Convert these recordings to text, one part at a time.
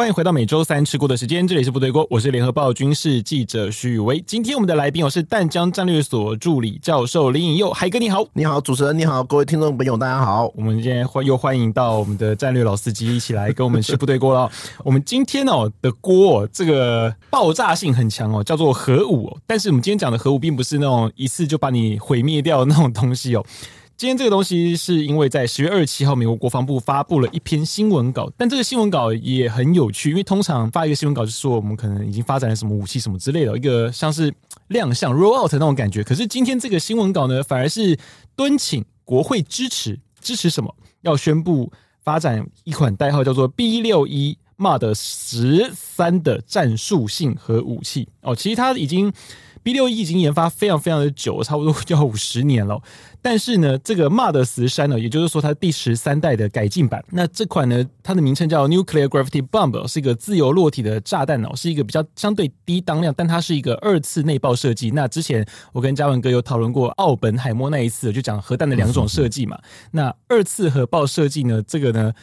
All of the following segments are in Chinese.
欢迎回到每周三吃锅的时间，这里是部队锅，我是联合报军事记者徐宇威。今天我们的来宾我是淡江战略所助理教授林颖佑，海哥你好，你好，主持人你好，各位听众朋友大家好。我们今天欢又欢迎到我们的战略老司机一起来跟我们吃部队锅了。我们今天哦的锅这个爆炸性很强哦，叫做核武。但是我们今天讲的核武并不是那种一次就把你毁灭掉的那种东西哦。今天这个东西是因为在十月二十七号，美国国防部发布了一篇新闻稿，但这个新闻稿也很有趣，因为通常发一个新闻稿就是说我们可能已经发展了什么武器什么之类的，一个像是亮相 roll out 那种感觉。可是今天这个新闻稿呢，反而是敦请国会支持，支持什么？要宣布发展一款代号叫做 B 六一 MOD 十三的战术性核武器哦，其实它已经。B 六一已经研发非常非常的久，差不多要五十年了。但是呢，这个 MOD 十三呢，也就是说它第十三代的改进版。那这款呢，它的名称叫 Nuclear Gravity Bomb，是一个自由落体的炸弹哦，是一个比较相对低当量，但它是一个二次内爆设计。那之前我跟嘉文哥有讨论过奥本海默那一次，就讲核弹的两种设计嘛。那二次核爆设计呢，这个呢，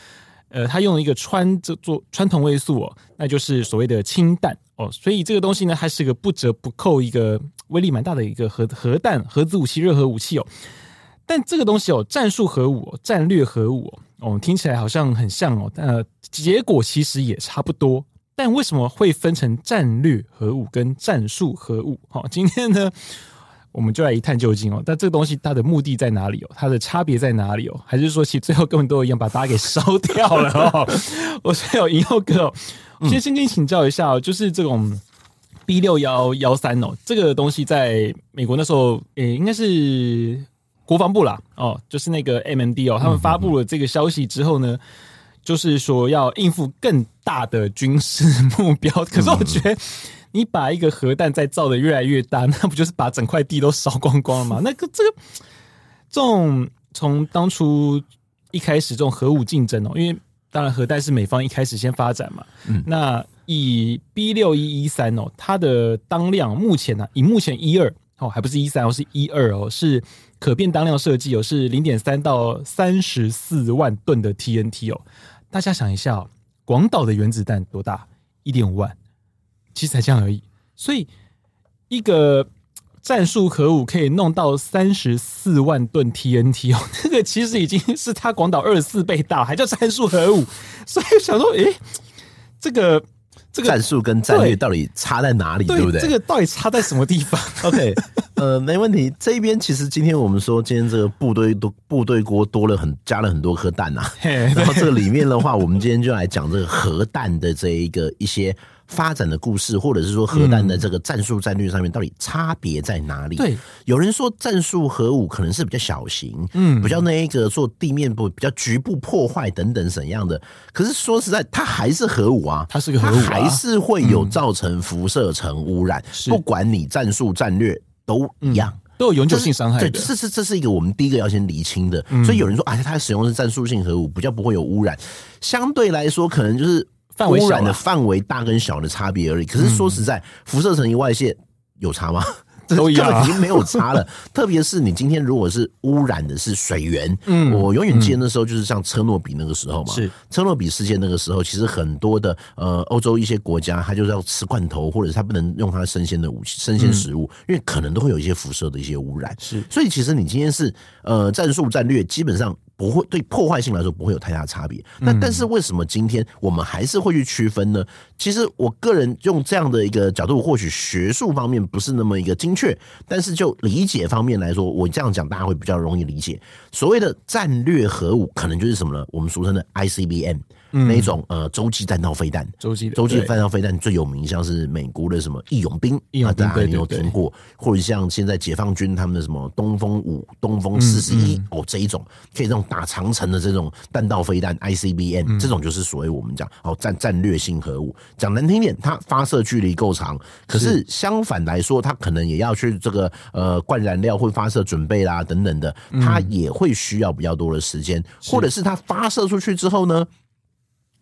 呃，它用了一个穿这做穿同位素哦，那就是所谓的氢弹。哦，所以这个东西呢，它是个不折不扣一个威力蛮大的一个核核弹、核子武器、热核武器哦。但这个东西哦，战术核武、战略核武哦，听起来好像很像哦，但结果其实也差不多。但为什么会分成战略核武跟战术核武？好，今天呢，我们就来一探究竟哦。但这个东西它的目的在哪里哦？它的差别在哪里哦？还是说其实最后根本都一样，把大家给烧掉了哦？我是有颖佑哥哦。先先跟你请教一下哦，就是这种 B 六幺幺三哦，这个东西在美国那时候，诶、欸，应该是国防部啦，哦，就是那个 MMD 哦，他们发布了这个消息之后呢，就是说要应付更大的军事目标。可是我觉得，你把一个核弹再造的越来越大，那不就是把整块地都烧光光了吗？那个这个这种从当初一开始这种核武竞争哦，因为。当然，核弹是美方一开始先发展嘛。嗯，那以 B 六一一三哦，它的当量目前呢、啊，以目前一二哦，还不是一三哦，是一二哦，是可变当量设计哦，是零点三到三十四万吨的 TNT 哦。大家想一下哦，广岛的原子弹多大？一点五万，其实才这样而已。所以一个。战术核武可以弄到三十四万吨 TNT 哦，这个其实已经是它广岛二十四倍大，还叫战术核武。所以想说，诶、欸，这个这个战术跟战略到底差在哪里？对，对不对？这个到底差在什么地方？OK，呃，没问题。这边其实今天我们说，今天这个部队多部队锅多了很加了很多颗弹呐、啊。然后这个里面的话，我们今天就来讲这个核弹的这一个一些。发展的故事，或者是说核弹的这个战术战略上面到底差别在哪里？对，有人说战术核武可能是比较小型，嗯，比较那一个做地面部比较局部破坏等等怎样的。可是说实在，它还是核武啊，它是个核武，还是会有造成辐射层污染。不管你战术战略都一样，都有永久性伤害。对，这是这是一个我们第一个要先厘清的。所以有人说，啊，它使用的是战术性核武，比较不会有污染。相对来说，可能就是。污染的范围大跟小的差别而已。可是说实在，辐射层一外泄有差吗？都一样，已经没有差了。特别是你今天如果是污染的是水源，嗯，我永远记得那时候就是像车诺比那个时候嘛，是车诺比事件那个时候，其实很多的呃欧洲一些国家，他就是要吃罐头，或者是他不能用它生鲜的武器、生鲜食物，因为可能都会有一些辐射的一些污染。是，所以其实你今天是呃战术战略，基本上。不会对破坏性来说不会有太大差别，那但是为什么今天我们还是会去区分呢？其实我个人用这样的一个角度，或许学术方面不是那么一个精确，但是就理解方面来说，我这样讲大家会比较容易理解。所谓的战略核武，可能就是什么呢？我们俗称的 ICBM。那一种呃洲际弹道飞弹，洲际洲际弹道飞弹最有名，像是美国的什么义勇兵，啊，大家有听过，或者像现在解放军他们的什么东风五、东风四十一哦，这一种可以这种打长城的这种弹道飞弹 ICBM，这种就是所谓我们讲哦战战略性核武。讲难听点，它发射距离够长，可是相反来说，它可能也要去这个呃灌燃料、会发射准备啦等等的，它也会需要比较多的时间，或者是它发射出去之后呢？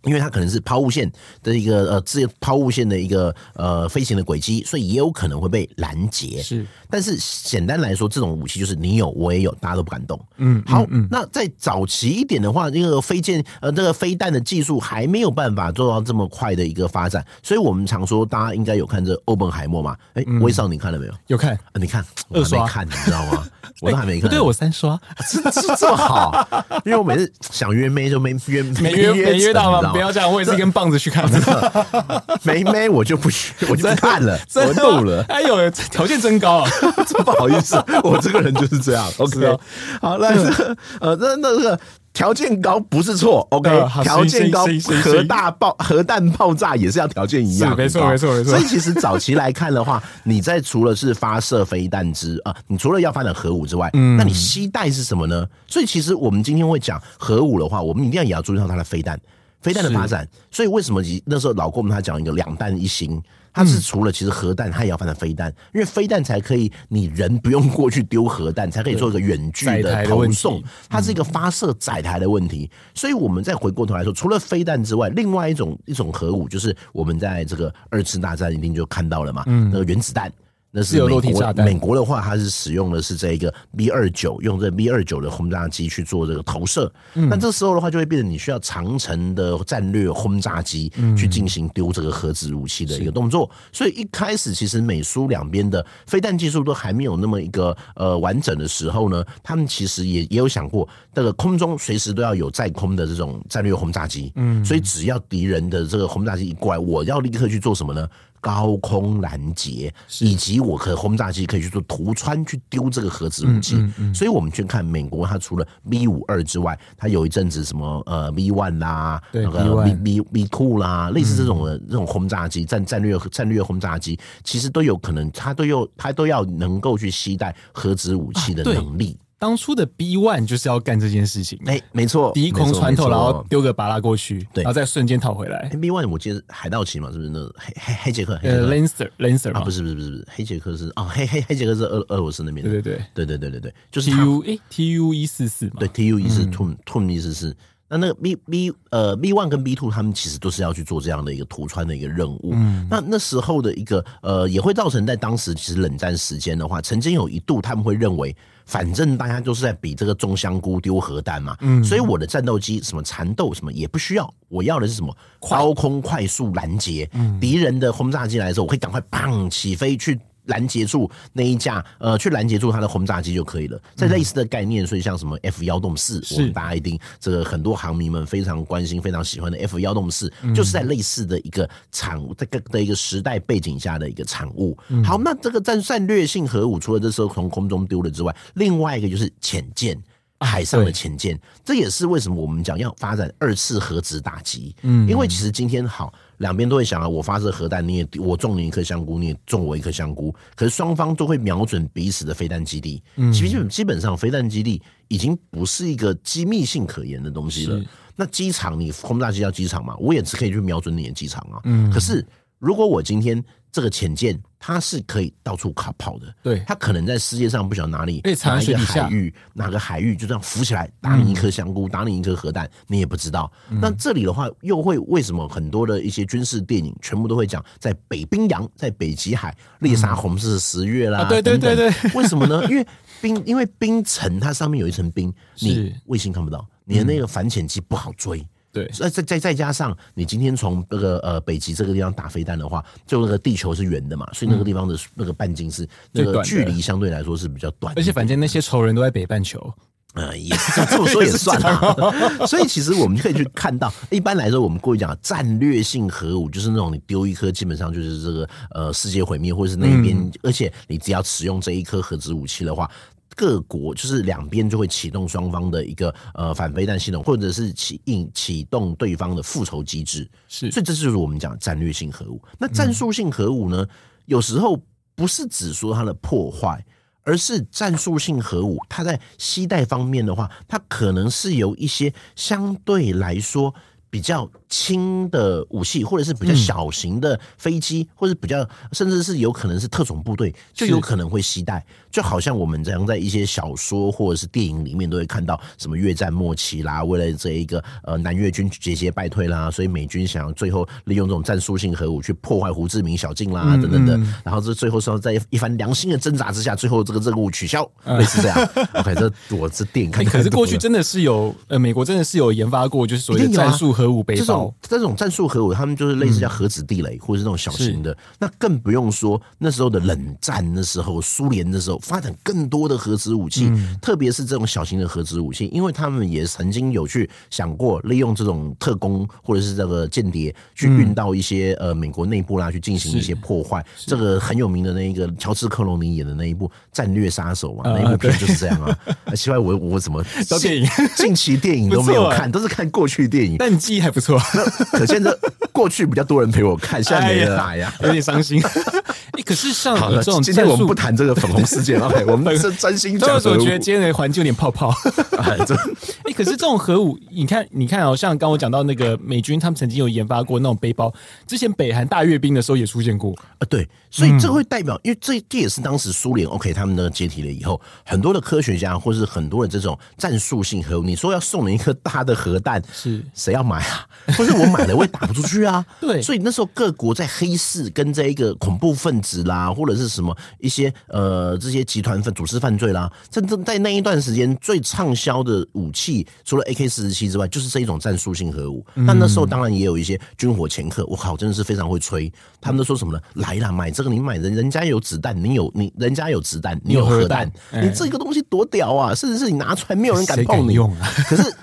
因为它可能是抛物线的一个呃，自抛物线的一个呃飞行的轨迹，所以也有可能会被拦截。是，但是简单来说，这种武器就是你有我也有，大家都不敢动。嗯，好，嗯嗯那在早期一点的话，这个飞剑呃，这个飞弹的技术还没有办法做到这么快的一个发展，所以我们常说，大家应该有看这欧本海默嘛？哎、欸，威、嗯、少，你看了没有？有看，啊、你看，我还没看，你知道吗？我都还没看，对我三刷，这这这么好，因为我每次想约妹就没约没约没约到吗？不要这样，我也是一根棒子去看 的，没没我就不去我就不看了，我怒了。哎呦，条件真高啊！真不好意思，我这个人就是这样。OK，好，那这个呃，那那这个。条件高不是错，OK，条件高，核大爆核弹爆炸也是要条件一样，没错没错没错。所以其实早期来看的话，你在除了是发射飞弹之啊，你除了要发展核武之外，嗯，那你携带是什么呢？所以其实我们今天会讲核武的话，我们一定要也要注意到它的飞弹，飞弹的发展。所以为什么那时候老郭我们他讲一个两弹一星？它是除了其实核弹，它也要发展飞弹，因为飞弹才可以，你人不用过去丢核弹，才可以做一个远距的投送。它是一个发射载台的问题，所以我们再回过头来说，除了飞弹之外，另外一种一种核武，就是我们在这个二次大战一定就看到了嘛，那个原子弹。那是美国，美国的话，它是使用的是这一个 B 二九，用这 B 二九的轰炸机去做这个投射。那这时候的话，就会变成你需要长程的战略轰炸机去进行丢这个核子武器的一个动作。所以一开始，其实美苏两边的飞弹技术都还没有那么一个呃完整的时候呢，他们其实也也有想过，这个空中随时都要有在空的这种战略轰炸机。嗯，所以只要敌人的这个轰炸机一过来，我要立刻去做什么呢？高空拦截，以及我可轰炸机可以去做突穿去丢这个核子武器，所以我们去看美国，它除了 B 五二之外，它有一阵子什么呃 B one 啦，那个 B B B two 啦，类似这种的这种轰炸机战战略战略轰炸机，其实都有可能，它都有它都要能够去携带核子武器的能力。当初的 B One 就是要干这件事情，哎，没错，第一空穿透，然后丢个巴拉过去，对，然后再瞬间套回来。B One 我记得海盗旗嘛，是不是那黑黑黑杰克？呃，Lancer，Lancer 啊，不是不是不是不是黑杰克是啊，黑黑黑杰克是俄俄罗斯那边。对对对对对对对，就是 T U T U 一四四嘛，对 T U 一是 Tom Tom 意思是那那个 B B 呃 B One 跟 B Two 他们其实都是要去做这样的一个图穿的一个任务。嗯，那那时候的一个呃也会造成在当时其实冷战时间的话，曾经有一度他们会认为。反正大家都是在比这个种香菇丢核弹嘛。嗯，所以我的战斗机什么缠斗什么也不需要，我要的是什么高空快速拦截，敌人的轰炸机来的时候，我可以赶快砰起飞去。拦截住那一架，呃，去拦截住它的轰炸机就可以了。在类似的概念，所以像什么 F 幺洞四，我们大家一定这个很多航迷们非常关心、非常喜欢的 F 幺洞四，就是在类似的一个产物，这个的一个时代背景下的一个产物。好，那这个战战略性核武，除了这时候从空中丢了之外，另外一个就是潜舰。海上的潜舰，这也是为什么我们讲要发展二次核子打击。嗯，因为其实今天好，两边都会想啊，我发射核弹，你也我中你一颗香菇，你也中我一颗香菇。可是双方都会瞄准彼此的飞弹基地。嗯，基本基本上飞弹基地已经不是一个机密性可言的东西了。那机场你轰炸机要机场嘛，我也只可以去瞄准你的机场啊。嗯，可是如果我今天。这个潜舰它是可以到处卡跑的，对，它可能在世界上不晓得哪里，哪一个海域，哪个海域就这样浮起来打你一颗香菇，嗯、打你一颗核弹，你也不知道。嗯、那这里的话，又会为什么很多的一些军事电影全部都会讲在北冰洋，在北极海猎杀红色十月啦？对对对对，为什么呢？因为冰，因为冰层它上面有一层冰，你卫星看不到，你的那个反潜机不好追。对，再再再再加上你今天从那个呃北极这个地方打飞弹的话，就那个地球是圆的嘛，所以那个地方的那个半径是那个距离相对来说是比较短，而且反正那些仇人都在北半球，呃，也是这么说也算了。所以其实我们可以去看到，一般来说我们过去讲战略性核武，就是那种你丢一颗基本上就是这个呃世界毁灭，或者是那一边，而且你只要使用这一颗核子武器的话。各国就是两边就会启动双方的一个呃反飞弹系统，或者是启应启动对方的复仇机制，是，所以这就是我们讲战略性核武。那战术性核武呢，有时候不是只说它的破坏，而是战术性核武它在携带方面的话，它可能是由一些相对来说比较轻的武器，或者是比较小型的飞机，嗯、或者比较甚至是有可能是特种部队，就有可能会携带。就好像我们这样在一些小说或者是电影里面都会看到，什么越战末期啦，为了这一个呃南越军节节败退啦，所以美军想要最后利用这种战术性核武去破坏胡志明小径啦、嗯、等等的，然后这最后是要在一番良心的挣扎之下，最后这个任务取消，类似这样。OK，这我这电影看，可是过去真的是有呃，美国真的是有研发过，就是所谓的战术核武背包，这种战术核武，他们就是类似叫核子地雷，或者是那种小型的。那更不用说那时候的冷战的时候，苏联的时候。发展更多的核子武器，嗯、特别是这种小型的核子武器，因为他们也曾经有去想过利用这种特工或者是这个间谍去运到一些呃美国内部啦，去进行一些破坏。这个很有名的那一个乔治克隆尼演的那一部《战略杀手》嘛，那一部片就是这样啊。奇怪，我我怎么电影近期电影都没有看，都是看过去电影。但你记忆还不错，可见这过去比较多人陪我看，现在没人来呀，有点伤心。可是像这种，今天我们不谈这个粉红事件。OK，我们是真心讲。所以我觉得今天的环境有点泡泡。哎，可是这种核武，你看，你看哦，像刚我讲到那个美军，他们曾经有研发过那种背包，之前北韩大阅兵的时候也出现过啊。对，所以这会代表，因为这这也是当时苏联 OK 他们的解体了以后，很多的科学家或是很多的这种战术性核武，你说要送你一颗大的核弹，是谁要买啊？不是我买了，我也打不出去啊。对，所以那时候各国在黑市跟这一个恐怖分子啦，或者是什么一些呃这些集团分组织犯罪啦，真正在那一段时间最畅销的武器，除了 AK 四十七之外，就是这一种战术性核武。那、嗯、那时候当然也有一些军火掮客，我靠，真的是非常会吹。他们都说什么呢？来啦，买这个，你买人人家有子弹，你有你人家有子弹，你有核弹，你这个东西多屌啊！甚至是你拿出来，没有人敢碰你。用啊、可是。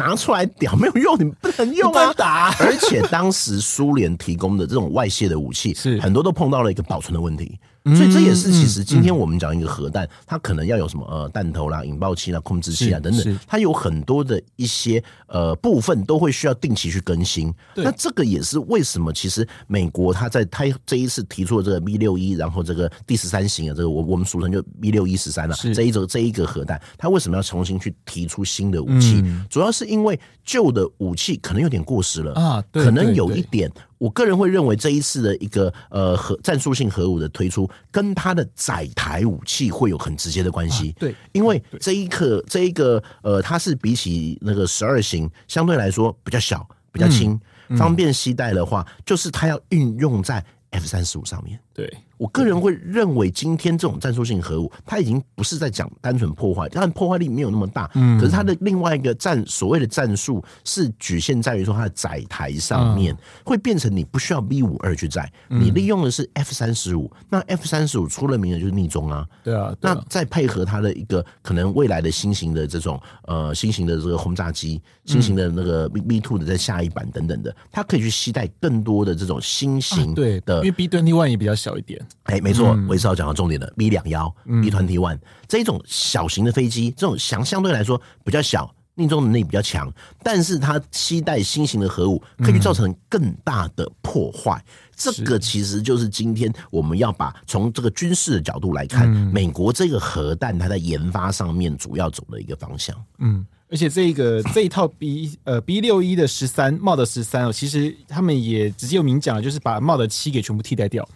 拿出来屌没有用，你不能用啊！打，而且当时苏联提供的这种外泄的武器，是很多都碰到了一个保存的问题。所以这也是其实今天我们讲一个核弹，它可能要有什么呃弹头啦、引爆器啦、控制器啊等等，它有很多的一些呃部分都会需要定期去更新。那这个也是为什么其实美国它在它这一次提出了这个 B 六一，然后这个第十三型啊这个我我们俗称就 B 六一十三了，这一种这一个核弹，它为什么要重新去提出新的武器？主要是因为旧的武器可能有点过时了啊，可能有一点。我个人会认为这一次的一个呃核战术性核武的推出，跟它的载台武器会有很直接的关系。对，因为这一刻这一个呃，它是比起那个十二型相对来说比较小、比较轻，方便携带的话，就是它要运用在 F 三十五上面。对。我个人会认为，今天这种战术性核武，它已经不是在讲单纯破坏，但破坏力没有那么大。嗯可是它的另外一个战所谓的战术是局限在于说，它的载台上面会变成你不需要 B 五二去载，你利用的是 F 三十五。那 F 三十五出了名的就是逆中啊。对啊。那再配合它的一个可能未来的新型的这种呃新型的这个轰炸机，新型的那个 B B two 的在下一版等等的，它可以去携带更多的这种新型的，因为 B twenty one 也比较小一点。哎、欸，没错，我也是要讲到重点的 B 两幺 B twenty one 这一种小型的飞机，这种相相对来说比较小，命中能力比较强，但是它期待新型的核武，可以造成更大的破坏。嗯、这个其实就是今天我们要把从这个军事的角度来看，嗯、美国这个核弹它在研发上面主要走的一个方向。嗯，而且这个这一套 B 呃 B 六一的十三 Mod 十三哦，其实他们也直接有明讲了，就是把 Mod 七给全部替代掉。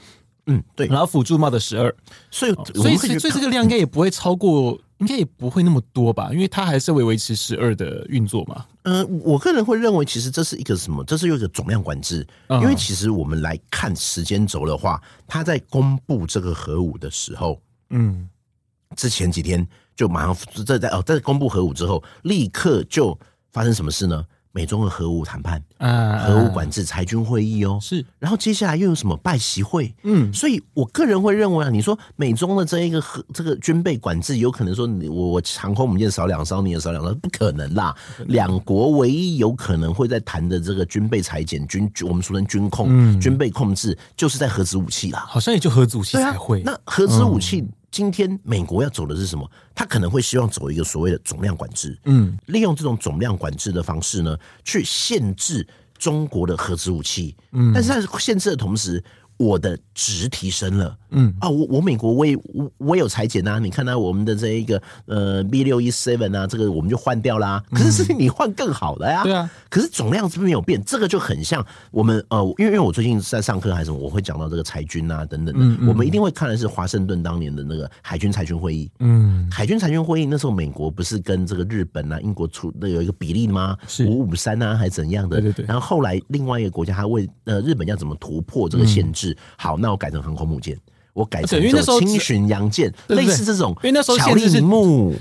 嗯，对，然后辅助 Mod 十二，所以所以所以这个量应该也不会超过，嗯、应该也不会那么多吧？因为它还是会维持十二的运作嘛。呃，我个人会认为，其实这是一个什么？这是有一个总量管制。因为其实我们来看时间轴的话，它在公布这个核武的时候，嗯，之前几天就马上这在哦，在公布核武之后，立刻就发生什么事呢？美中的核武谈判，啊，核武管制裁军会议哦，是，然后接下来又有什么拜习会？嗯，所以我个人会认为啊，你说美中的这一个核这个军备管制，有可能说你我我航空母舰少两艘，你也少两艘，不可能啦。两国唯一有可能会在谈的这个军备裁减、军我们俗称军控、嗯、军备控制，就是在核子武器啦。好像也就核子武器才会。那核子武器。今天美国要走的是什么？他可能会希望走一个所谓的总量管制，嗯，利用这种总量管制的方式呢，去限制中国的核子武器，嗯，但是在限制的同时，我的值提升了，嗯啊，我我美国我也我我有裁剪啊，你看到我们的这一个呃 B 六一 Seven 啊，这个我们就换掉啦。可是事情你换更好的呀，对啊。可是总量是不是没有变？这个就很像我们呃，因为因为我最近在上课还是什么，我会讲到这个裁军啊等等的。我们一定会看的是华盛顿当年的那个海军裁军会议。嗯，海军裁军会议那时候美国不是跟这个日本啊、英国出那有一个比例吗？是五五三啊，还是怎样的？对对对。然后后来另外一个国家他为呃日本要怎么突破这个限制？好，那我改成航空母舰。我改成这种轻巡洋舰，类似这种，因为那时候限制是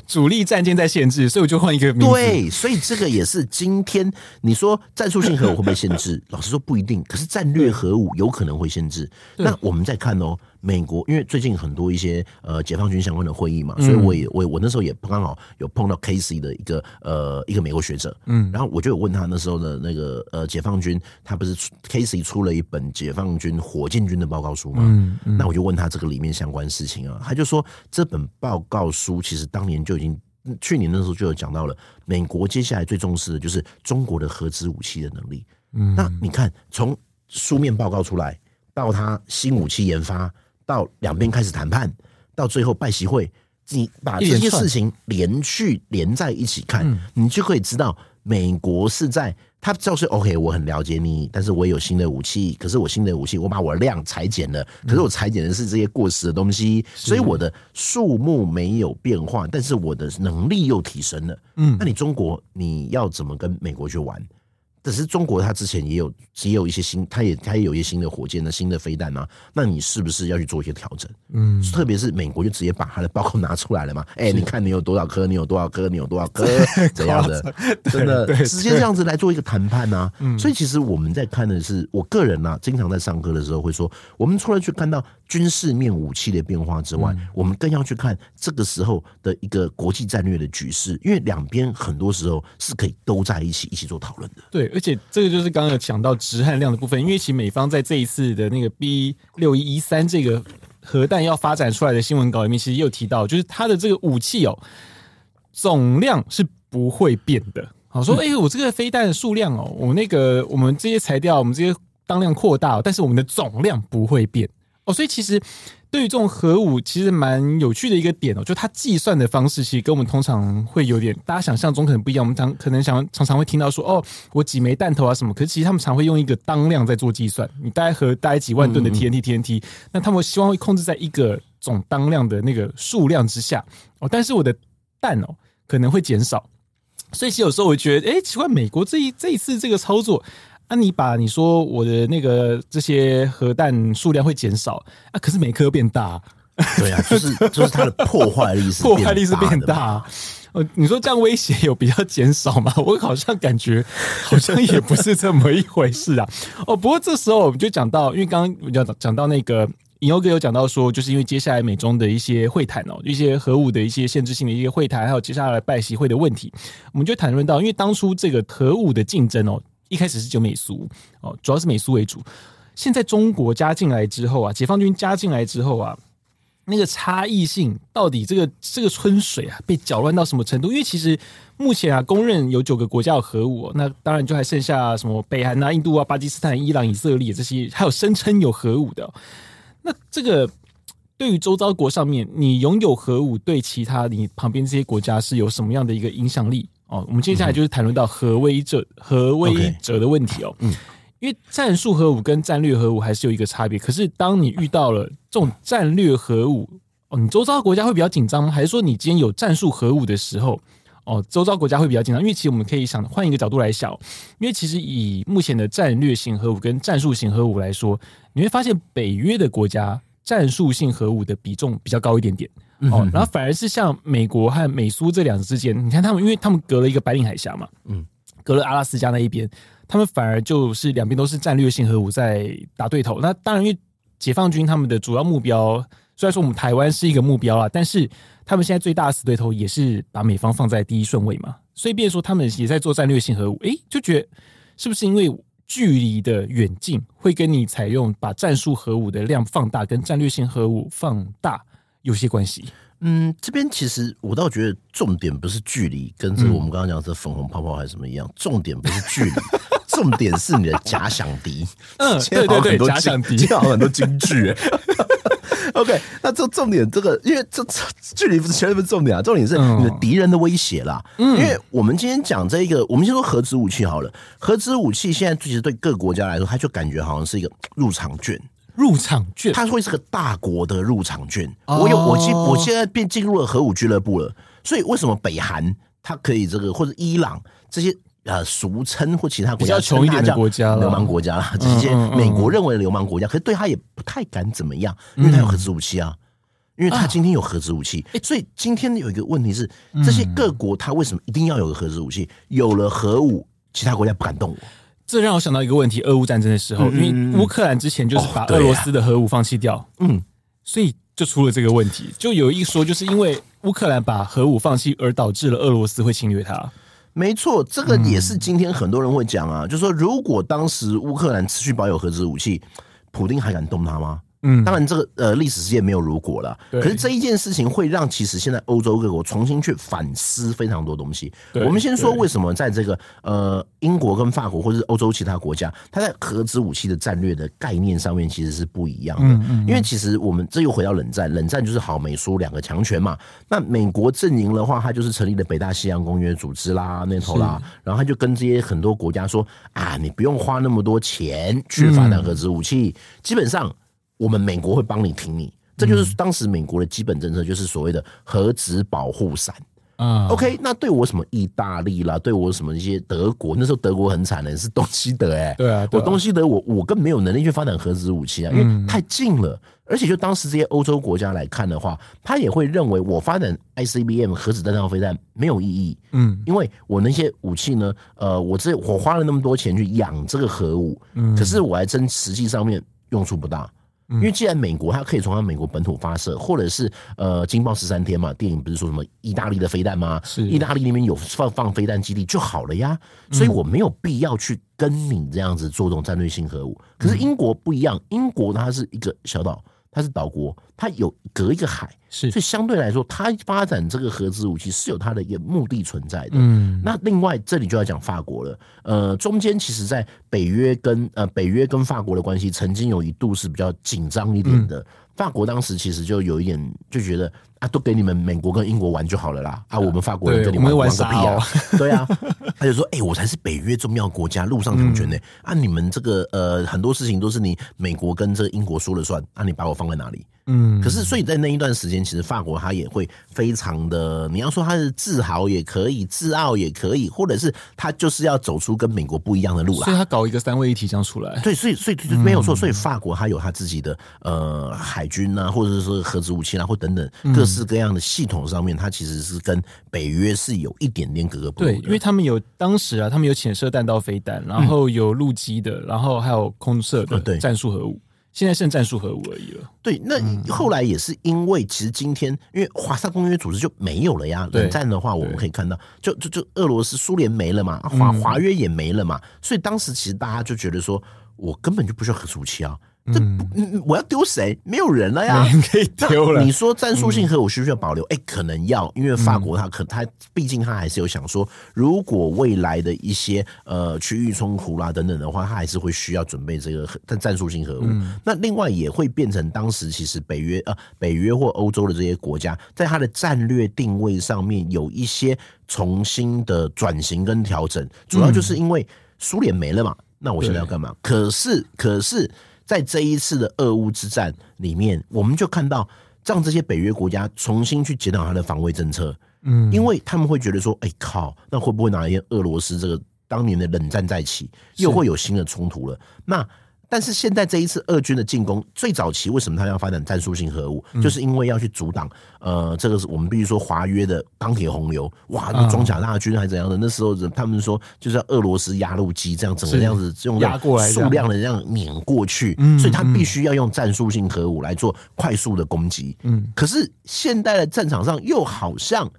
主力战舰在限制，所以我就换一个名字。对，所以这个也是今天你说战术性核武会不会限制？老实说不一定，可是战略核武有可能会限制。那我们再看哦。美国因为最近很多一些呃解放军相关的会议嘛，所以我也我我那时候也刚好有碰到 Casey 的一个呃一个美国学者，嗯，然后我就有问他那时候的那个呃解放军，他不是 Casey 出了一本解放军火箭军的报告书嘛，嗯，嗯，那我就问他这个里面相关事情啊，他就说这本报告书其实当年就已经去年的时候就有讲到了，美国接下来最重视的就是中国的核子武器的能力，嗯，那你看从书面报告出来到他新武器研发。到两边开始谈判，到最后拜习会，你把这些事情连续连在一起看，你就可以知道，美国是在他就是 OK，我很了解你，但是我也有新的武器，可是我新的武器，我把我的量裁减了，可是我裁减的是这些过时的东西，所以我的数目没有变化，但是我的能力又提升了。嗯，那你中国你要怎么跟美国去玩？可是中国，它之前也有也有一些新，它也它也有一些新的火箭的新的飞弹啊。那你是不是要去做一些调整？嗯，特别是美国就直接把它的报告拿出来了嘛？哎、欸，你看你有多少颗？你有多少颗？你有多少颗？怎样的？真的直接这样子来做一个谈判啊。所以其实我们在看的是，我个人啊，经常在上课的时候会说，我们出来去看到军事面武器的变化之外，我们更要去看这个时候的一个国际战略的局势，因为两边很多时候是可以都在一起一起做讨论的。对。而且这个就是刚刚有讲到质和量的部分，因为其实美方在这一次的那个 B 六一一三这个核弹要发展出来的新闻稿里面，其实也有提到，就是它的这个武器哦，总量是不会变的。好说，哎，我这个飞弹的数量哦，我那个我们这些材料，我们这些当量扩大，但是我们的总量不会变哦，所以其实。对于这种核武，其实蛮有趣的一个点哦，就它计算的方式其实跟我们通常会有点，大家想象中可能不一样。我们常可能想常常会听到说，哦，我几枚弹头啊什么，可是其实他们常会用一个当量在做计算。你大概核大概几万吨的 TNT TNT，那他们希望会控制在一个总当量的那个数量之下哦。但是我的弹哦可能会减少，所以其实有时候我觉得，哎，奇怪，美国这一这一次这个操作。那、啊、你把你说我的那个这些核弹数量会减少啊？可是每颗变大，对啊，就是就是它的破坏力是破坏力是变大。呃，你说这样威胁有比较减少吗？我好像感觉好像也不是这么一回事啊。哦，不过这时候我们就讲到，因为刚刚讲讲到那个尹欧哥有讲到说，就是因为接下来美中的一些会谈哦，一些核武的一些限制性的一些会谈，还有接下来拜习会的问题，我们就谈论到，因为当初这个核武的竞争哦。一开始是就美苏哦，主要是美苏为主。现在中国加进来之后啊，解放军加进来之后啊，那个差异性到底这个这个春水啊，被搅乱到什么程度？因为其实目前啊，公认有九个国家有核武，那当然就还剩下什么北韩啊、印度啊、巴基斯坦、伊朗、以色列这些，还有声称有核武的。那这个对于周遭国上面，你拥有核武，对其他你旁边这些国家是有什么样的一个影响力？哦，我们接下来就是谈论到核威慑、核威慑的问题哦。嗯，因为战术核武跟战略核武还是有一个差别。可是，当你遇到了这种战略核武，哦，你周遭的国家会比较紧张吗？还是说你今天有战术核武的时候，哦，周遭国家会比较紧张？因为其实我们可以想换一个角度来想，因为其实以目前的战略型核武跟战术型核武来说，你会发现北约的国家战术性核武的比重比较高一点点。哦，然后反而是像美国和美苏这两者之间，你看他们，因为他们隔了一个白令海峡嘛，嗯，隔了阿拉斯加那一边，他们反而就是两边都是战略性核武在打对头。那当然，因为解放军他们的主要目标，虽然说我们台湾是一个目标啊，但是他们现在最大的死对头也是把美方放在第一顺位嘛，所以变说他们也在做战略性核武。诶，就觉得是不是因为距离的远近，会跟你采用把战术核武的量放大，跟战略性核武放大？有些关系，嗯，这边其实我倒觉得重点不是距离，跟这个我们刚刚讲这粉红泡泡还是什么一样，重点不是距离，重点是你的假想敌。嗯，对对对，假想敌，好很多金句。OK，那这重点，这个因为这这距离不是绝对不是重点啊，重点是你的敌人的威胁啦。嗯，因为我们今天讲这一个，我们先说核子武器好了。核子武器现在其实对各国家来说，它就感觉好像是一个入场券。入场券，它会是个大国的入场券。我有，我现我现在变进入了核武俱乐部了。所以为什么北韩它可以这个，或者伊朗这些？呃，俗称或其他国家比较穷一点的国家，流氓国家啦，这些美国认为的流氓国家，可是对他也不太敢怎么样，因为他有核子武器啊，因为他今天有核子武器，所以今天有一个问题是，这些各国他为什么一定要有个核子武器？有了核武，其他国家不敢动我。这让我想到一个问题：俄乌战争的时候，因为乌克兰之前就是把俄罗斯的核武放弃掉，嗯，所以就出了这个问题。就有一说，就是因为乌克兰把核武放弃，而导致了俄罗斯会侵略它。没错，这个也是今天很多人会讲啊，嗯、就是说如果当时乌克兰持续保有核子武器，普丁还敢动他吗？嗯，当然，这个呃历史事件没有如果了。对可是这一件事情会让其实现在欧洲各国重新去反思非常多东西。对我们先说为什么在这个呃英国跟法国或者是欧洲其他国家，它在核子武器的战略的概念上面其实是不一样的。嗯嗯。因为其实我们这又回到冷战，冷战就是好美苏两个强权嘛。那美国阵营的话，它就是成立了北大西洋公约组织啦，那头啦，然后他就跟这些很多国家说啊，你不用花那么多钱去发展核子武器，嗯、基本上。我们美国会帮你挺你，这就是当时美国的基本政策，就是所谓的核子保护伞。啊，OK，那对我什么意大利啦，对我什么一些德国，那时候德国很惨的，是东西德哎、欸，对啊，我东西德我我更没有能力去发展核子武器啊，因为太近了，而且就当时这些欧洲国家来看的话，他也会认为我发展 ICBM 核子弹道飞弹没有意义，嗯，因为我那些武器呢，呃，我这我花了那么多钱去养这个核武，嗯，可是我还真实际上面用处不大。因为既然美国它可以从它美国本土发射，或者是呃惊爆十三天嘛，电影不是说什么意大利的飞弹吗？是意大利那边有放放飞弹基地就好了呀，所以我没有必要去跟你这样子做这种战略性核武。可是英国不一样，英国它是一个小岛。它是岛国，它有隔一个海，是，所以相对来说，它发展这个核子武器是有它的一个目的存在的。嗯，那另外这里就要讲法国了，呃，中间其实，在北约跟呃北约跟法国的关系，曾经有一度是比较紧张一点的。嗯。法国当时其实就有一点就觉得啊，都给你们美国跟英国玩就好了啦。啊，我们法国人跟你们玩个屁啊！对啊，他就说，哎，我才是北约重要国家，陆上强权呢？啊，你们这个呃很多事情都是你美国跟这个英国说了算啊，你把我放在哪里？嗯，可是所以在那一段时间，其实法国他也会非常的，你要说他是自豪也可以，自傲也可以，或者是他就是要走出跟美国不一样的路啦。所以他搞一个三位一体这样出来。对，所以所以没有错，所以法国他有他自己的呃海军啊，或者是说核子武器啊，或等等各式各样的系统上面，它其实是跟北约是有一点点格格不入。对，因为他们有当时啊，他们有潜射弹道飞弹，然后有陆基的，然后还有空射的战术核武。现在剩战术核武而已了。对，那后来也是因为，其实今天因为华沙公约组织就没有了呀。冷战的话，我们可以看到，就就就俄罗斯、苏联没了嘛，华华约也没了嘛，所以当时其实大家就觉得说，我根本就不需要核武器啊。这不，我要丢谁？没有人了呀，可以丢了。你说战术性核武需不需要保留？哎，可能要，因为法国他可他毕竟他还是有想说，如果未来的一些呃区域冲突啦等等的话，他还是会需要准备这个战战术性核武。那另外也会变成当时其实北约呃北约或欧洲的这些国家，在它的战略定位上面有一些重新的转型跟调整，主要就是因为苏联没了嘛，那我现在要干嘛？可是可是。在这一次的俄乌之战里面，我们就看到让这些北约国家重新去检讨他的防卫政策，嗯，因为他们会觉得说，哎靠，那会不会哪一天俄罗斯这个当年的冷战再起，又会有新的冲突了？那。但是现在这一次俄军的进攻，最早期为什么他要发展战术性核武？就是因为要去阻挡，呃，这个是我们必须说华约的钢铁洪流，哇，那装甲大军还是怎样的？那时候他们说就是要俄罗斯压路机这样整个这样子用压过来数量的这样碾过去，所以他必须要用战术性核武来做快速的攻击。嗯，可是现代的战场上又好像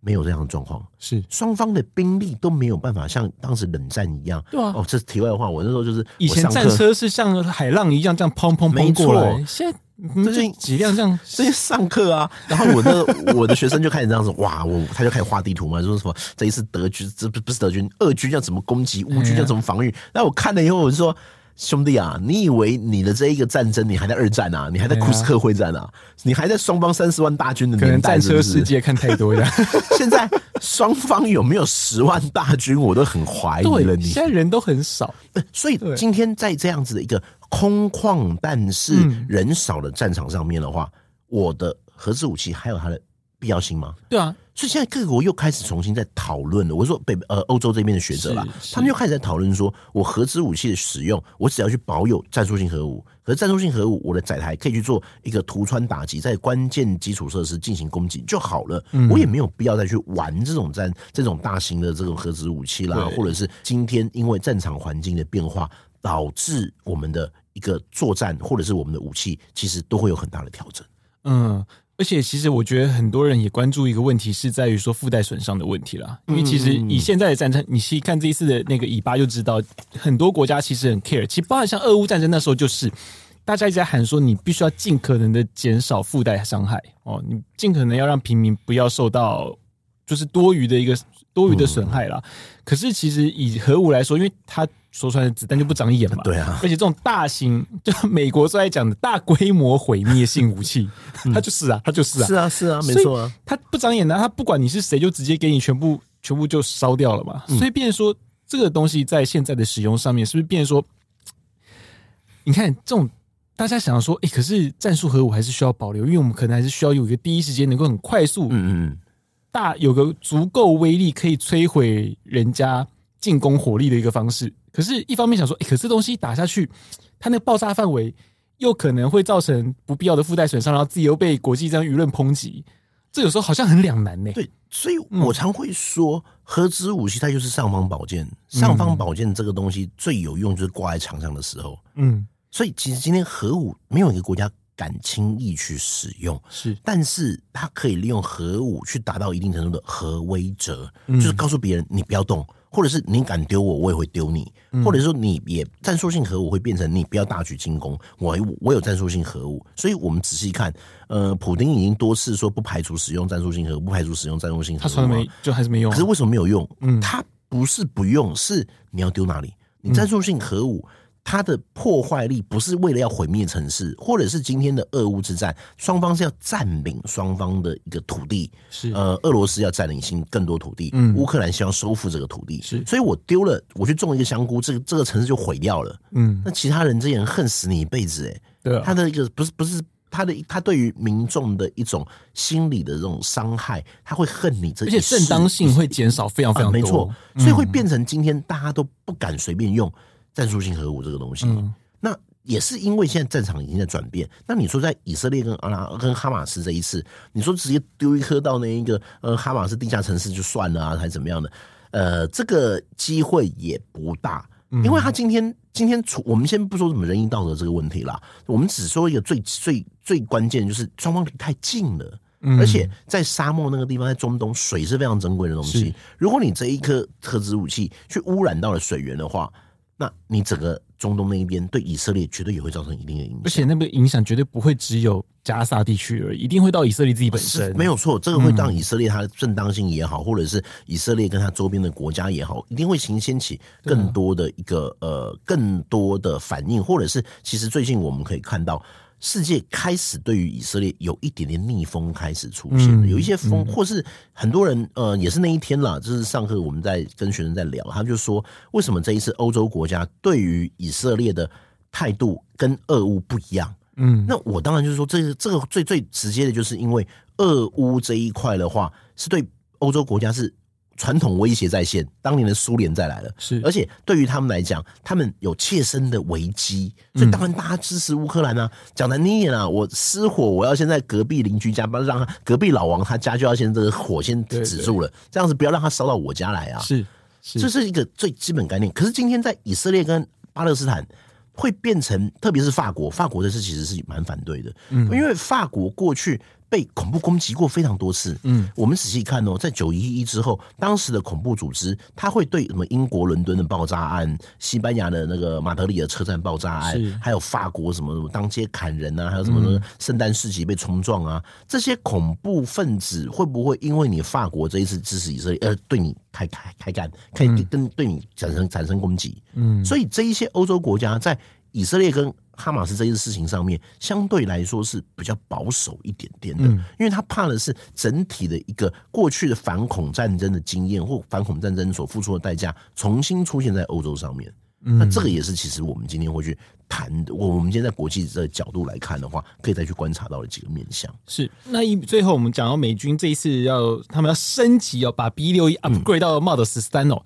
没有这样的状况，是双方的兵力都没有办法像当时冷战一样。对啊，哦，这是题外话。我那时候就是以前战车是像海浪一样这样砰砰砰过来，现在这些几辆这样，最近上课啊，然后我的我的学生就开始这样子，哇，我他就开始画地图嘛，说什么这一次德军这不不是德军，俄军要怎么攻击，乌军要怎么防御。那我看了以后，我就说。兄弟啊，你以为你的这一个战争，你还在二战啊？你还在库斯克会战啊？你还在双方三十万大军的年代是不是？可能战车世界看太多了。现在双方有没有十万大军，我都很怀疑了你。你现在人都很少，所以今天在这样子的一个空旷但是人少的战场上面的话，我的核子武器还有它的必要性吗？对啊。所以现在各国又开始重新在讨论了。我说北呃欧洲这边的学者啦，他们又开始在讨论说，我核子武器的使用，我只要去保有战术性核武，可是战术性核武，我的载台可以去做一个突穿打击，在关键基础设施进行攻击就好了。我也没有必要再去玩这种战这种大型的这种核子武器啦，或者是今天因为战场环境的变化，导致我们的一个作战或者是我们的武器，其实都会有很大的调整。嗯。而且，其实我觉得很多人也关注一个问题，是在于说附带损伤的问题啦。因为其实以现在的战争，你去看这一次的那个以巴，就知道很多国家其实很 care。其实包含像俄乌战争那时候，就是大家一直在喊说，你必须要尽可能的减少附带伤害哦，你尽可能要让平民不要受到就是多余的一个多余的损害啦。可是其实以核武来说，因为它说出来的子弹就不长眼嘛，对啊，而且这种大型，就美国最爱讲的大规模毁灭性武器，它就是啊，它就是啊，是啊，是啊，没错啊，它不长眼的，它不管你是谁，就直接给你全部全部就烧掉了嘛。所以，变成说这个东西在现在的使用上面，是不是变成说，你看这种大家想要说，哎，可是战术核武还是需要保留，因为我们可能还是需要有一个第一时间能够很快速，嗯嗯，大有个足够威力可以摧毁人家进攻火力的一个方式。可是，一方面想说，哎、欸，可是东西打下去，它那个爆炸范围又可能会造成不必要的附带损伤，然后自己又被国际这样舆论抨击，这有时候好像很两难呢。对，所以我常会说，核子武器它就是尚方宝剑。尚方宝剑这个东西最有用，就是挂在墙上的时候。嗯，所以其实今天核武没有一个国家敢轻易去使用，是，但是它可以利用核武去达到一定程度的核威慑，就是告诉别人你不要动。或者是你敢丢我，我也会丢你；或者说你也战术性核武会变成你不要大举进攻，我我有战术性核武。所以我们仔细看，呃，普丁已经多次说不排除使用战术性核武，不排除使用战术性核武，他从来没就还是没用。可是为什么没有用？嗯，他不是不用，是你要丢哪里？你战术性核武。它的破坏力不是为了要毁灭城市，或者是今天的俄乌之战，双方是要占领双方的一个土地，是。呃，俄罗斯要占领新更多土地，嗯，乌克兰希望收复这个土地，是，所以我丢了，我去种一个香菇，这个这个城市就毁掉了，嗯，那其他人这些人恨死你一辈子，哎，对，他的一个不是不是他的他对于民众的一种心理的这种伤害，他会恨你这，而且正当性会减少非常非常多，没错，所以会变成今天大家都不敢随便用。战术性核武这个东西，嗯、那也是因为现在战场已经在转变。那你说在以色列跟阿拉跟哈马斯这一次，你说直接丢一颗到那一个呃哈马斯地下城市就算了啊，还是怎么样的？呃，这个机会也不大，因为他今天今天处我们先不说什么仁义道德这个问题啦，我们只说一个最最最关键就是双方离太近了，而且在沙漠那个地方，在中东水是非常珍贵的东西。如果你这一颗核子武器去污染到了水源的话，那你整个中东那一边对以色列绝对也会造成一定的影响，而且那个影响绝对不会只有加沙地区而已，一定会到以色列自己本身。没有错，这个会让以色列它的正当性也好，或者是以色列跟它周边的国家也好，一定会形掀起更多的一个呃更多的反应，或者是其实最近我们可以看到。世界开始对于以色列有一点点逆风开始出现了，有一些风，或是很多人呃，也是那一天啦，就是上课我们在跟学生在聊，他就说为什么这一次欧洲国家对于以色列的态度跟俄乌不一样？嗯，那我当然就是说，这个这个最最直接的就是因为俄乌这一块的话，是对欧洲国家是。传统威胁在线，当年的苏联再来了，是，而且对于他们来讲，他们有切身的危机，所以当然大家支持乌克兰啊。讲难听点啊，我失火，我要先在隔壁邻居家，不要让他隔壁老王他家就要先这个火先止住了，这样子不要让他烧到我家来啊。是，是，这是一个最基本概念。可是今天在以色列跟巴勒斯坦会变成，特别是法国，法国的事其实是蛮反对的，嗯，因为法国过去被恐怖攻击过非常多次。嗯，我们仔细看哦，在九一一之后，当时的恐怖组织，他会对什么英国伦敦的爆炸案、西班牙的那个马德里的车站爆炸案，还有法国什么什么当街砍人啊，还有什么什么圣诞市集被冲撞啊，这些恐怖分子会不会因为你法国这一次支持以色列而对你开开开干，可以跟对你产生产生攻击？嗯，所以这一些欧洲国家在以色列跟哈马斯这件事情上面，相对来说是比较保守一点点的，因为他怕的是整体的一个过去的反恐战争的经验或反恐战争所付出的代价重新出现在欧洲上面。那这个也是其实我们今天会去谈的。我我们今天在国际的角度来看的话，可以再去观察到的几个面向。是那一最后我们讲到美军这一次要他们要升级哦，把 B 六一 upgrade 到 Model 十三哦，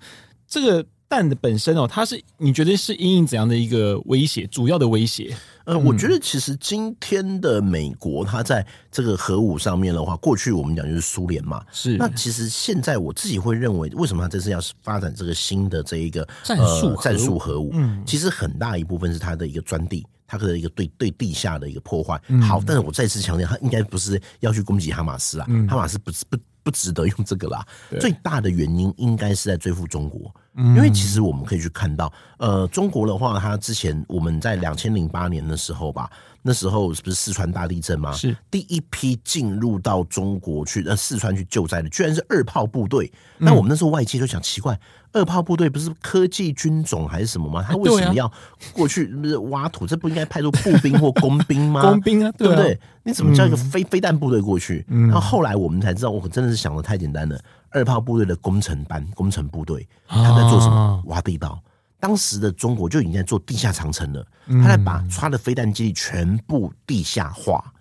这个。弹的本身哦，它是你觉得是因应怎样的一个威胁？主要的威胁？呃，我觉得其实今天的美国，它在这个核武上面的话，过去我们讲就是苏联嘛，是。那其实现在我自己会认为，为什么它这次要发展这个新的这一个战术战术核武？嗯，其实很大一部分是它的一个专利，它的一个对对地下的一个破坏。好，但是我再次强调，它应该不是要去攻击哈马斯啊，哈马斯不不不值得用这个啦。最大的原因应该是在追付中国。因为其实我们可以去看到，呃，中国的话，它之前我们在两千零八年的时候吧，那时候是不是四川大地震吗？是第一批进入到中国去，呃，四川去救灾的，居然是二炮部队。那我们那时候外界就想奇怪，二炮部队不是科技军种还是什么吗？他为什么要过去不是挖土？这不应该派出步兵或工兵吗？工兵啊，对不对？你怎么叫一个飞飞弹部队过去？然后后来我们才知道，我真的是想的太简单了。二炮部队的工程班、工程部队，他在做什么？挖地道。当时的中国就已经在做地下长城了，他在把他的飞弹基地全部地下化。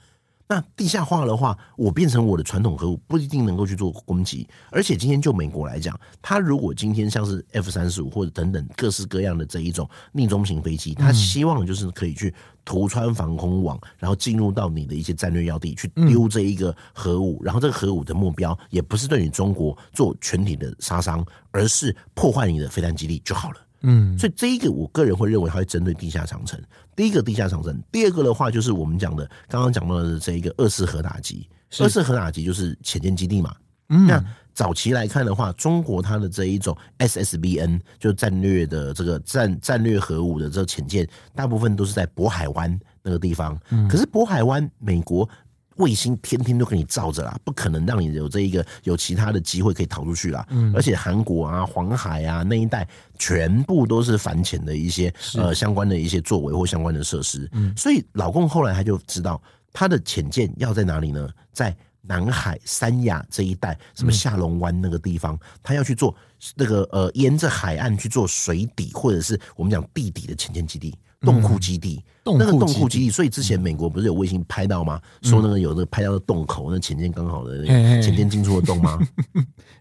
那地下化的话，我变成我的传统核武不一定能够去做攻击。而且今天就美国来讲，他如果今天像是 F 三十五或者等等各式各样的这一种逆中型飞机，他希望就是可以去突穿防空网，然后进入到你的一些战略要地去丢这一个核武。然后这个核武的目标也不是对你中国做全体的杀伤，而是破坏你的飞弹基地就好了。嗯，所以这一个我个人会认为它会针对地下长城。第一个地下长城，第二个的话就是我们讲的刚刚讲到的这一个二次核打击。二次核打击就是潜舰基地嘛。嗯，那早期来看的话，中国它的这一种 SSBN 就战略的这个战战略核武的这个潜舰，大部分都是在渤海湾那个地方。嗯，可是渤海湾美国。卫星天天都给你照着啦，不可能让你有这一个有其他的机会可以逃出去啦。嗯，而且韩国啊、黄海啊那一带，全部都是反潜的一些呃相关的一些作为或相关的设施。嗯，所以老共后来他就知道他的潜舰要在哪里呢？在南海、三亚这一带，什么下龙湾那个地方，他要去做那个呃沿着海岸去做水底或者是我们讲地底的潜舰基地。洞窟基地，那个洞窟基地，所以之前美国不是有卫星拍到吗？说那个有那个拍到的洞口，那潜舰刚好的那个潜舰进出的洞吗？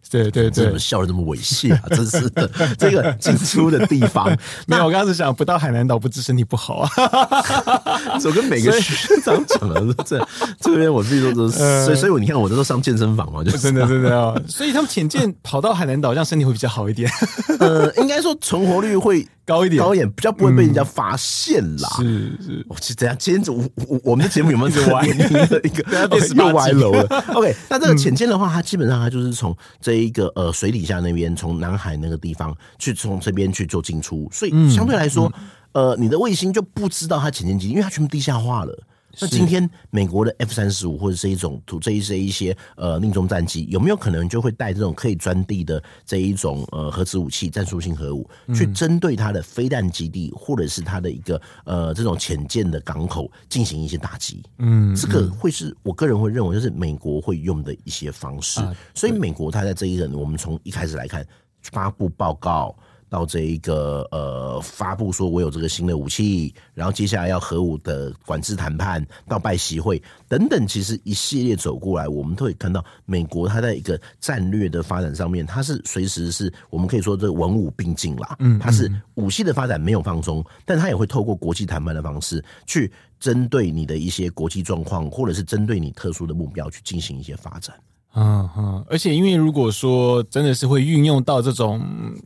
对 对对，怎么笑得这么猥亵啊？真是的，这个进出的地方，没有，我刚刚是想不到海南岛不知身体不好啊。我跟每个学长讲了，这这边我自己说都是，所以所以我你看我这都上健身房嘛，就真的真的哦。所以他们潜舰跑到海南岛，这样身体会比较好一点。呃，应该说存活率会。高一点，高一点，比较不会被人家发现啦。是是，我其实等下今天我我我们的节目有没有 这个歪。的 一个 又歪楼了？OK，那这个浅间的话，它基本上它就是从这一个呃水底下那边，从南海那个地方去从这边去做进出，所以相对来说，呃，你的卫星就不知道它潜舰基地，因为它全部地下化了。那今天美国的 F 三十五或者是一种图这一些一些呃命中战机有没有可能就会带这种可以钻地的这一种呃核子武器战术性核武去针对它的飞弹基地或者是它的一个呃这种潜舰的港口进行一些打击？嗯，这个会是我个人会认为就是美国会用的一些方式。所以美国它在这一轮我们从一开始来看发布报告。到这一个呃发布说，我有这个新的武器，然后接下来要核武的管制谈判，到拜习会等等，其实一系列走过来，我们都会看到美国它在一个战略的发展上面，它是随时是我们可以说这文武并进啦，嗯，它是武器的发展没有放松，但它也会透过国际谈判的方式去针对你的一些国际状况，或者是针对你特殊的目标去进行一些发展。嗯嗯，而且因为如果说真的是会运用到这种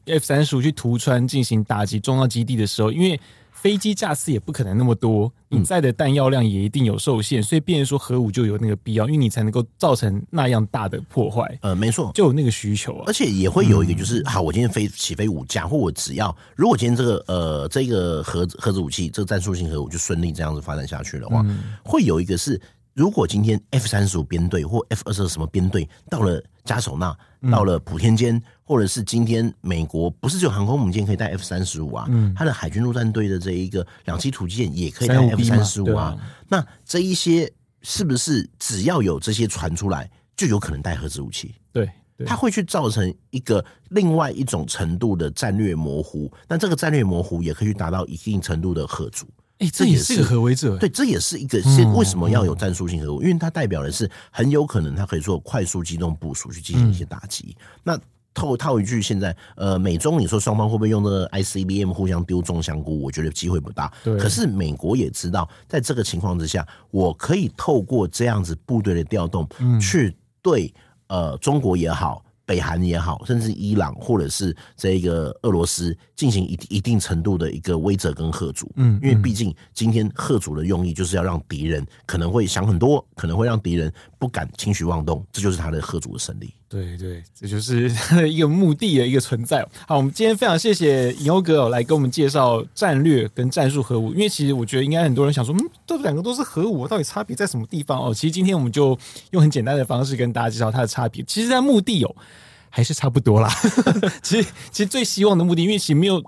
F 三十五去突穿进行打击重要基地的时候，因为飞机架次也不可能那么多，你载的弹药量也一定有受限，所以变成说核武就有那个必要，因为你才能够造成那样大的破坏。呃，没错，就有那个需求啊，而且也会有一个就是，好，我今天飞起飞五架，或我只要如果今天这个呃这个核核子武器这个战术性核武就顺利这样子发展下去的话，会有一个是，如果今天 F 三十五编队或 F 二十二什么编队到了加手纳，到了普天间。或者是今天美国不是只有航空母舰可以带 F 三十五啊，嗯，它的海军陆战队的这一个两栖突击舰也可以带 F 三十五啊。那这一些是不是只要有这些传出来，就有可能带核子武器？对，它会去造成一个另外一种程度的战略模糊。那这个战略模糊也可以去达到一定程度的吓阻。哎，这也是个核威慑。对，这也是一个先为什么要有战术性核武？因为它代表的是很有可能它可以做快速机动部署去进行一些打击。那套套一句，现在呃，美中你说双方会不会用这个 ICBM 互相丢重香菇？我觉得机会不大。对。可是美国也知道，在这个情况之下，我可以透过这样子部队的调动，去对呃中国也好。北韩也好，甚至伊朗或者是这个俄罗斯进行一一定程度的一个威慑跟贺阻，嗯，因为毕竟今天贺阻的用意就是要让敌人可能会想很多，可能会让敌人不敢轻举妄动，这就是他的吓阻的胜利。对对，这就是他 的一个目的的一个存在。好，我们今天非常谢谢尹欧哥来跟我们介绍战略跟战术核武，因为其实我觉得应该很多人想说，嗯，这两个都是核武，到底差别在什么地方？哦，其实今天我们就用很简单的方式跟大家介绍它的差别。其实在目的哦 还是差不多啦。其实其实最希望的目的，因为其实没有，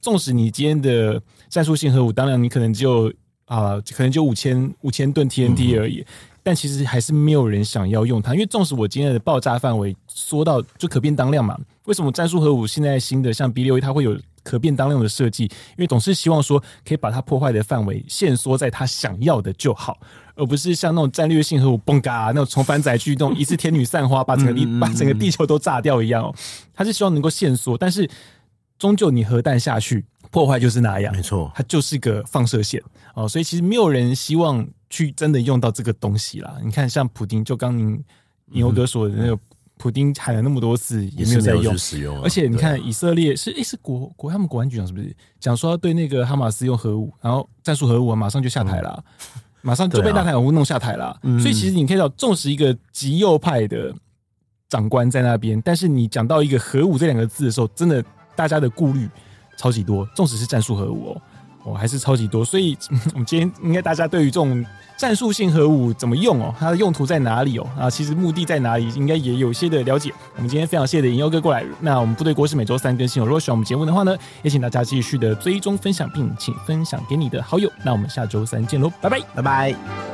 纵使你今天的战术性核武，当然你可能就啊、呃，可能就五千五千吨 TNT 而已。嗯但其实还是没有人想要用它，因为纵使我今天的爆炸范围缩到就可变当量嘛，为什么战术核武现在新的像 B 六一它会有可变当量的设计？因为总是希望说可以把它破坏的范围限缩在它想要的就好，而不是像那种战略性核武嘣嘎那种重返载具那种一次天女散花把整个地把整个地球都炸掉一样哦，它是希望能够限缩，但是终究你核弹下去破坏就是那样，没错，它就是个放射线哦，所以其实没有人希望。去真的用到这个东西啦。你看，像普丁，就刚您牛哥说的那个，普丁喊了那么多次，也没有在用。使用，而且你看，以色列是诶，是国国他们国安局长是不是讲说要对那个哈马斯用核武，然后战术核武马上就下台了，马上就被纳坦雅胡弄下台了。所以其实你可以到，纵使一个极右派的长官在那边，但是你讲到一个核武这两个字的时候，真的大家的顾虑超级多。纵使是战术核武哦。哦，还是超级多，所以我们今天应该大家对于这种战术性核武怎么用哦，它的用途在哪里哦，啊，其实目的在哪里，应该也有些的了解。我们今天非常谢谢尹优哥过来。那我们部队锅是每周三更新哦。如果喜欢我们节目的话呢，也请大家继续的追踪分享，并请分享给你的好友。那我们下周三见喽，拜拜，拜拜。